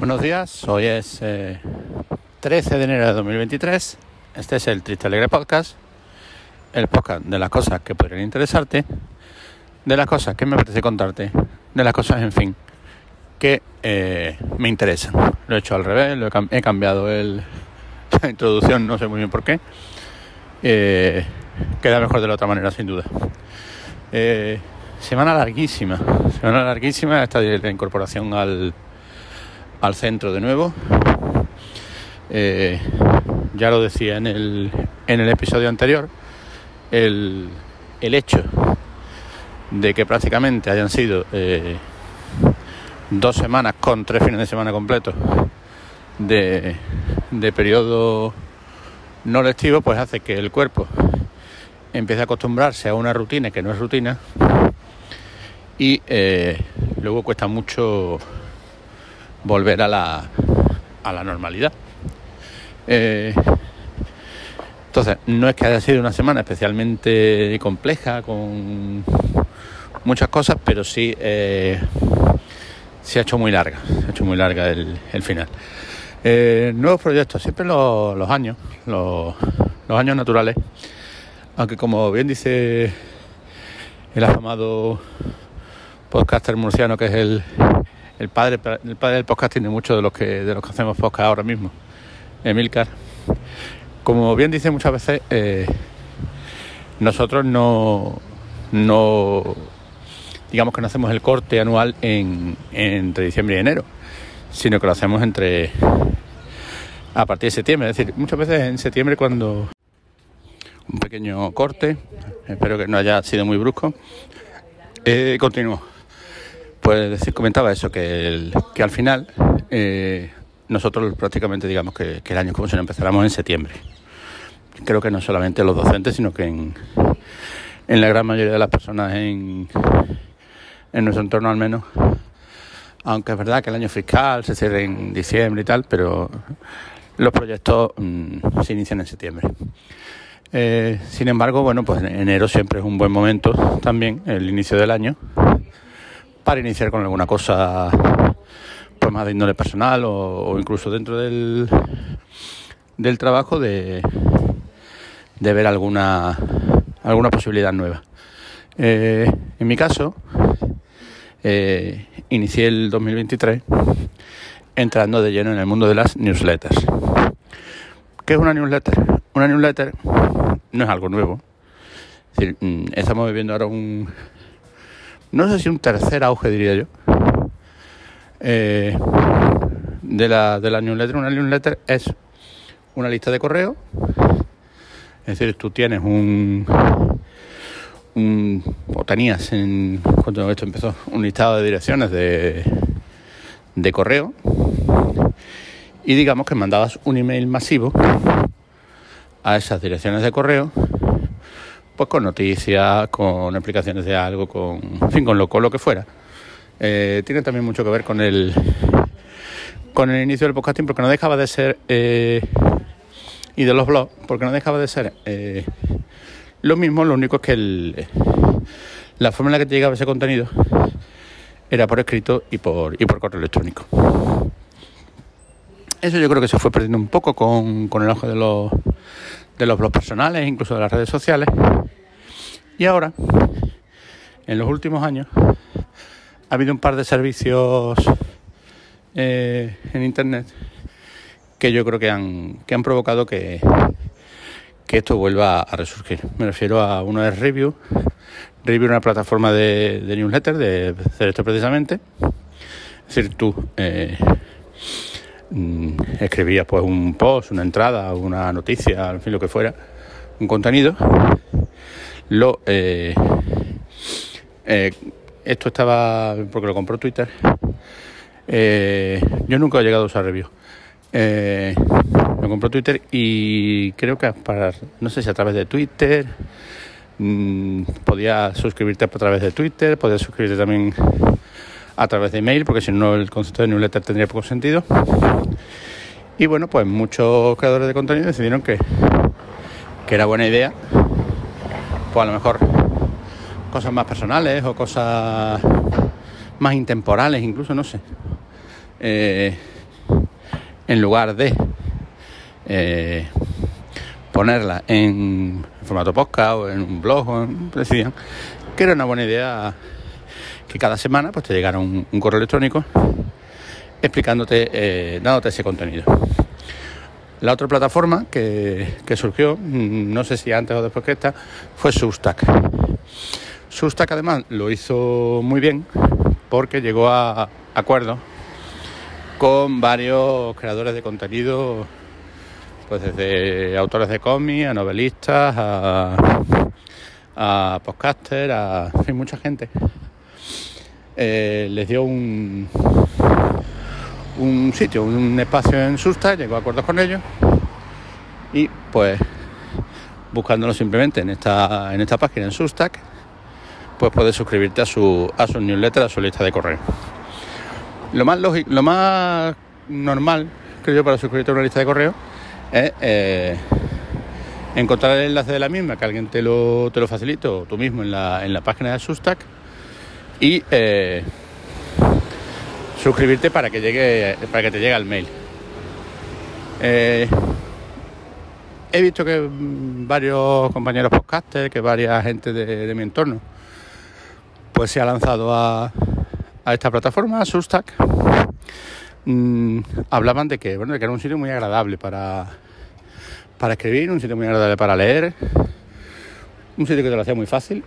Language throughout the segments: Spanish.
Buenos días, hoy es eh, 13 de enero de 2023. Este es el Triste Alegre Podcast, el podcast de las cosas que podrían interesarte, de las cosas que me apetece contarte, de las cosas, en fin, que eh, me interesan. Lo he hecho al revés, lo he, cam- he cambiado el, la introducción, no sé muy bien por qué. Eh, queda mejor de la otra manera, sin duda. Eh, semana larguísima, semana larguísima esta de la incorporación al, al centro de nuevo. Eh, ya lo decía en el, en el episodio anterior, el, el hecho de que prácticamente hayan sido eh, dos semanas con tres fines de semana completos de, de periodo no lectivo, pues hace que el cuerpo empiece a acostumbrarse a una rutina que no es rutina y eh, luego cuesta mucho volver a la, a la normalidad. Eh, entonces, no es que haya sido una semana especialmente compleja, con muchas cosas, pero sí eh, se ha hecho muy larga, ha hecho muy larga el, el final. Eh, nuevos proyectos, siempre los, los años, los, los años naturales, aunque como bien dice el afamado podcaster murciano que es el, el padre el padre del podcasting de muchos de los que de los que hacemos podcast ahora mismo, Emilcar. Como bien dice muchas veces, eh, nosotros no, no digamos que no hacemos el corte anual en, entre diciembre y enero, sino que lo hacemos entre a partir de septiembre. Es decir, muchas veces en septiembre cuando un pequeño corte, espero que no haya sido muy brusco. Eh, continúo. Pues decir, comentaba eso, que, que al final eh, nosotros prácticamente digamos que, que el año es como si lo empezáramos en septiembre. Creo que no solamente los docentes, sino que en, en la gran mayoría de las personas en, en nuestro entorno al menos. Aunque es verdad que el año fiscal se cierra en diciembre y tal, pero los proyectos mm, se inician en septiembre. Eh, sin embargo, bueno, pues enero siempre es un buen momento también, el inicio del año, para iniciar con alguna cosa pues más de índole personal o, incluso dentro del, del trabajo de, de ver alguna, alguna posibilidad nueva. Eh, en mi caso, eh, inicié el 2023 entrando de lleno en el mundo de las newsletters. ¿Qué es una newsletter? Una newsletter no es algo nuevo. Mm, estamos viviendo ahora un, no sé si un tercer auge, diría yo, eh, de, la, de la newsletter. Una newsletter es una lista de correo. Es decir, tú tienes un, un o tenías en, cuando esto empezó, un listado de direcciones de, de correo y digamos que mandabas un email masivo a esas direcciones de correo pues con noticias, con explicaciones de algo, con, fin, con lo, con lo que fuera. Eh, tiene también mucho que ver con el con el inicio del podcasting porque no dejaba de ser eh, y de los blogs porque no dejaba de ser eh, lo mismo, lo único es que el, la forma en la que te llegaba ese contenido era por escrito y por, y por correo electrónico. Eso yo creo que se fue perdiendo un poco con, con el auge de los, de los blogs personales, incluso de las redes sociales. Y ahora, en los últimos años, ha habido un par de servicios eh, en Internet que yo creo que han, que han provocado que, que esto vuelva a resurgir. Me refiero a uno de Review. Review es una plataforma de, de newsletter, de hacer esto precisamente. Es decir, tú eh, mm, escribías pues un post, una entrada, una noticia, en fin, lo que fuera, un contenido. Lo, eh, eh, esto estaba, porque lo compró Twitter. Eh, yo nunca he llegado a usar Review. Eh, lo compró Twitter y creo que para, no sé si a través de Twitter, mm, podía suscribirte a través de Twitter, podías suscribirte también a través de email, porque si no el concepto de newsletter tendría poco sentido. Y bueno, pues muchos creadores de contenido decidieron que, que era buena idea, pues a lo mejor cosas más personales o cosas más intemporales, incluso, no sé. Eh, en lugar de eh, ponerla en formato podcast o en un blog, o decían que era una buena idea que cada semana pues te llegara un, correo electrónico explicándote, eh, dándote ese contenido. La otra plataforma que, surgió, mm, no sé si antes o después que esta, fue Substack. Substack además lo hizo muy bien porque llegó a acuerdos con varios creadores de contenido, pues desde autores de cómics a novelistas, a, podcasters, a mucha gente. Eh, les dio un, un sitio, un espacio en Susta, llegó a acuerdos con ellos y pues buscándolo simplemente en esta, en esta página en Substack, pues puedes suscribirte a su, a su newsletter, a su lista de correo. Lo más lógico, lo más normal, creo yo, para suscribirte a una lista de correo es eh, encontrar el enlace de la misma, que alguien te lo, te lo facilite o tú mismo en la, en la página de Substack y eh, suscribirte para que llegue para que te llegue el mail. Eh, he visto que varios compañeros podcasters, que varias gente de, mi entorno, pues se ha lanzado a, a esta plataforma, Substack. Mm, hablaban de que, bueno, de que era un sitio muy agradable para, para escribir, un sitio muy agradable para leer, un sitio que te lo hacía muy fácil.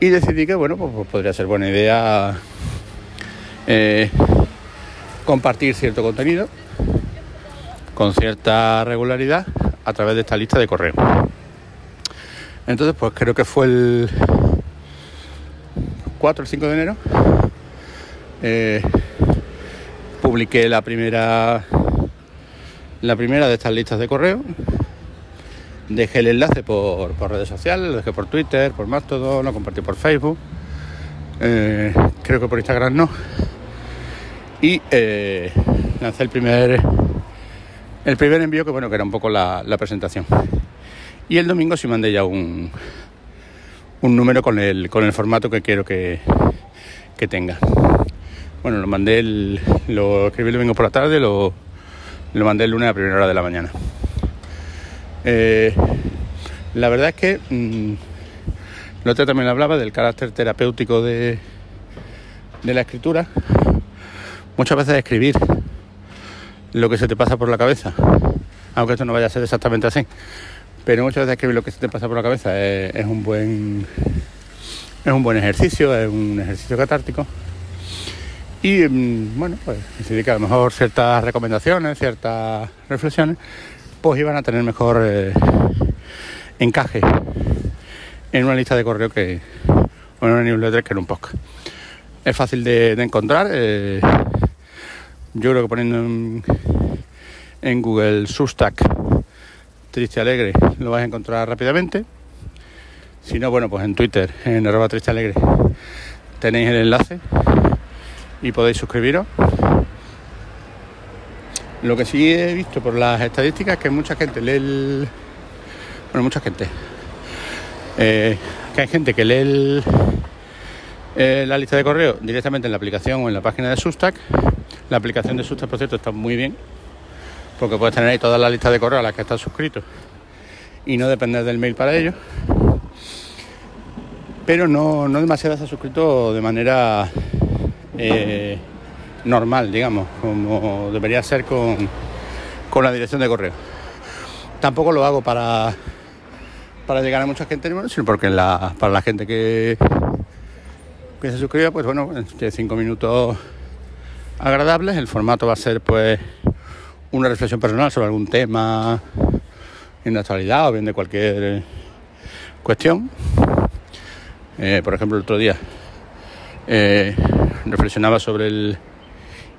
Y decidí que, bueno, pues, pues podría ser buena idea eh, compartir cierto contenido con cierta regularidad a través de esta lista de correo. Entonces, pues creo que fue el 4 o 5 de enero. Eh, publiqué la primera la primera de estas listas de correo. Dejé el enlace por, redes sociales, lo dejé por Twitter, por Mastodon, lo compartí por Facebook. Eh, creo que por Instagram no. Y eh, lancé el primer el primer envío que bueno que era un poco la, presentación. Y el domingo sí mandé ya un un número con el con el formato que quiero que, que tenga. Bueno lo mandé el, lo escribí el domingo por la tarde lo, lo mandé el lunes a primera hora de la mañana. Eh, la verdad es que mmm, otro también hablaba del carácter terapéutico de, de la escritura muchas veces escribir lo que se te pasa por la cabeza, aunque esto no vaya a ser exactamente así, pero muchas veces escribir lo que se te pasa por la cabeza es, un buen es un buen ejercicio, es un ejercicio catártico. Y mm, bueno, pues decidí que a lo mejor ciertas recomendaciones, ciertas reflexiones, pues iban a tener mejor eh, encaje en una lista de correo que o en una newsletter que en un podcast. Es fácil de, encontrar. Eh, yo creo que poniendo en, Google Substack Triste Alegre lo vais a encontrar rápidamente. Si no, bueno, pues en Twitter, en arroba Triste Alegre, tenéis el enlace y podéis suscribiros. Lo que sí he visto por las estadísticas es que mucha gente lee el... Bueno, mucha gente. Eh, que hay gente que lee eh, la lista de correo directamente en la aplicación o en la página de Substack la aplicación de Substack, por cierto, está muy bien, porque puedes tener ahí toda la lista de correos a las que estás suscrito y no depender del mail para ello. Pero no, no demasiado has suscrito de manera eh, normal, digamos, como debería ser con, con la dirección de correo. Tampoco lo hago para, para llegar a mucha gente, sino porque la, para la gente que, que se suscriba, pues bueno, tiene cinco minutos agradables. El formato va a ser pues una reflexión personal sobre algún tema en la actualidad o bien de cualquier cuestión. Eh, por ejemplo, el otro día eh, reflexionaba sobre el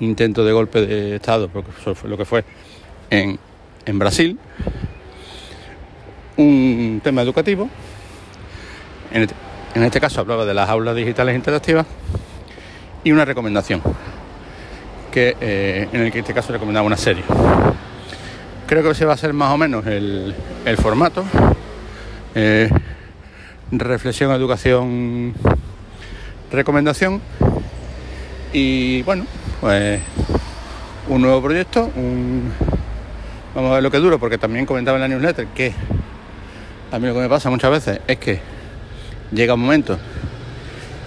intento de golpe de Estado, porque eso fue lo que fue en, en Brasil. Un tema educativo. En este, en este caso hablaba de las aulas digitales interactivas y una recomendación que eh, en el que este caso recomendaba una serie. Creo que ese va a ser más o menos el, formato. Eh, reflexión, educación, recomendación. Y bueno, pues un nuevo proyecto, un... vamos a ver lo que duro, porque también comentaba en la newsletter que a mí lo que me pasa muchas veces es que llega un momento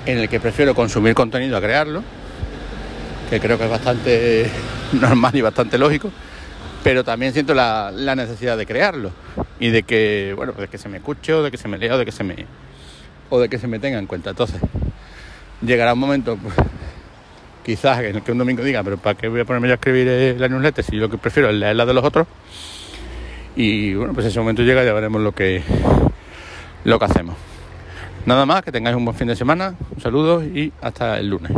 en el que prefiero consumir contenido a crearlo, que creo que es bastante normal y bastante lógico, pero también siento la, necesidad de crearlo y de que, bueno, de que se me escuche o de que se me lea o de que se me o de que se me tenga en cuenta. Entonces, llegará un momento, pues, quizás en el que un domingo diga, pero ¿para qué voy a ponerme a escribir eh, la newsletter si lo que prefiero es leer la de los otros? Y bueno, pues ese momento llega ya veremos lo que, lo que hacemos. Nada más, que tengáis un buen fin de semana, un saludo y hasta el lunes.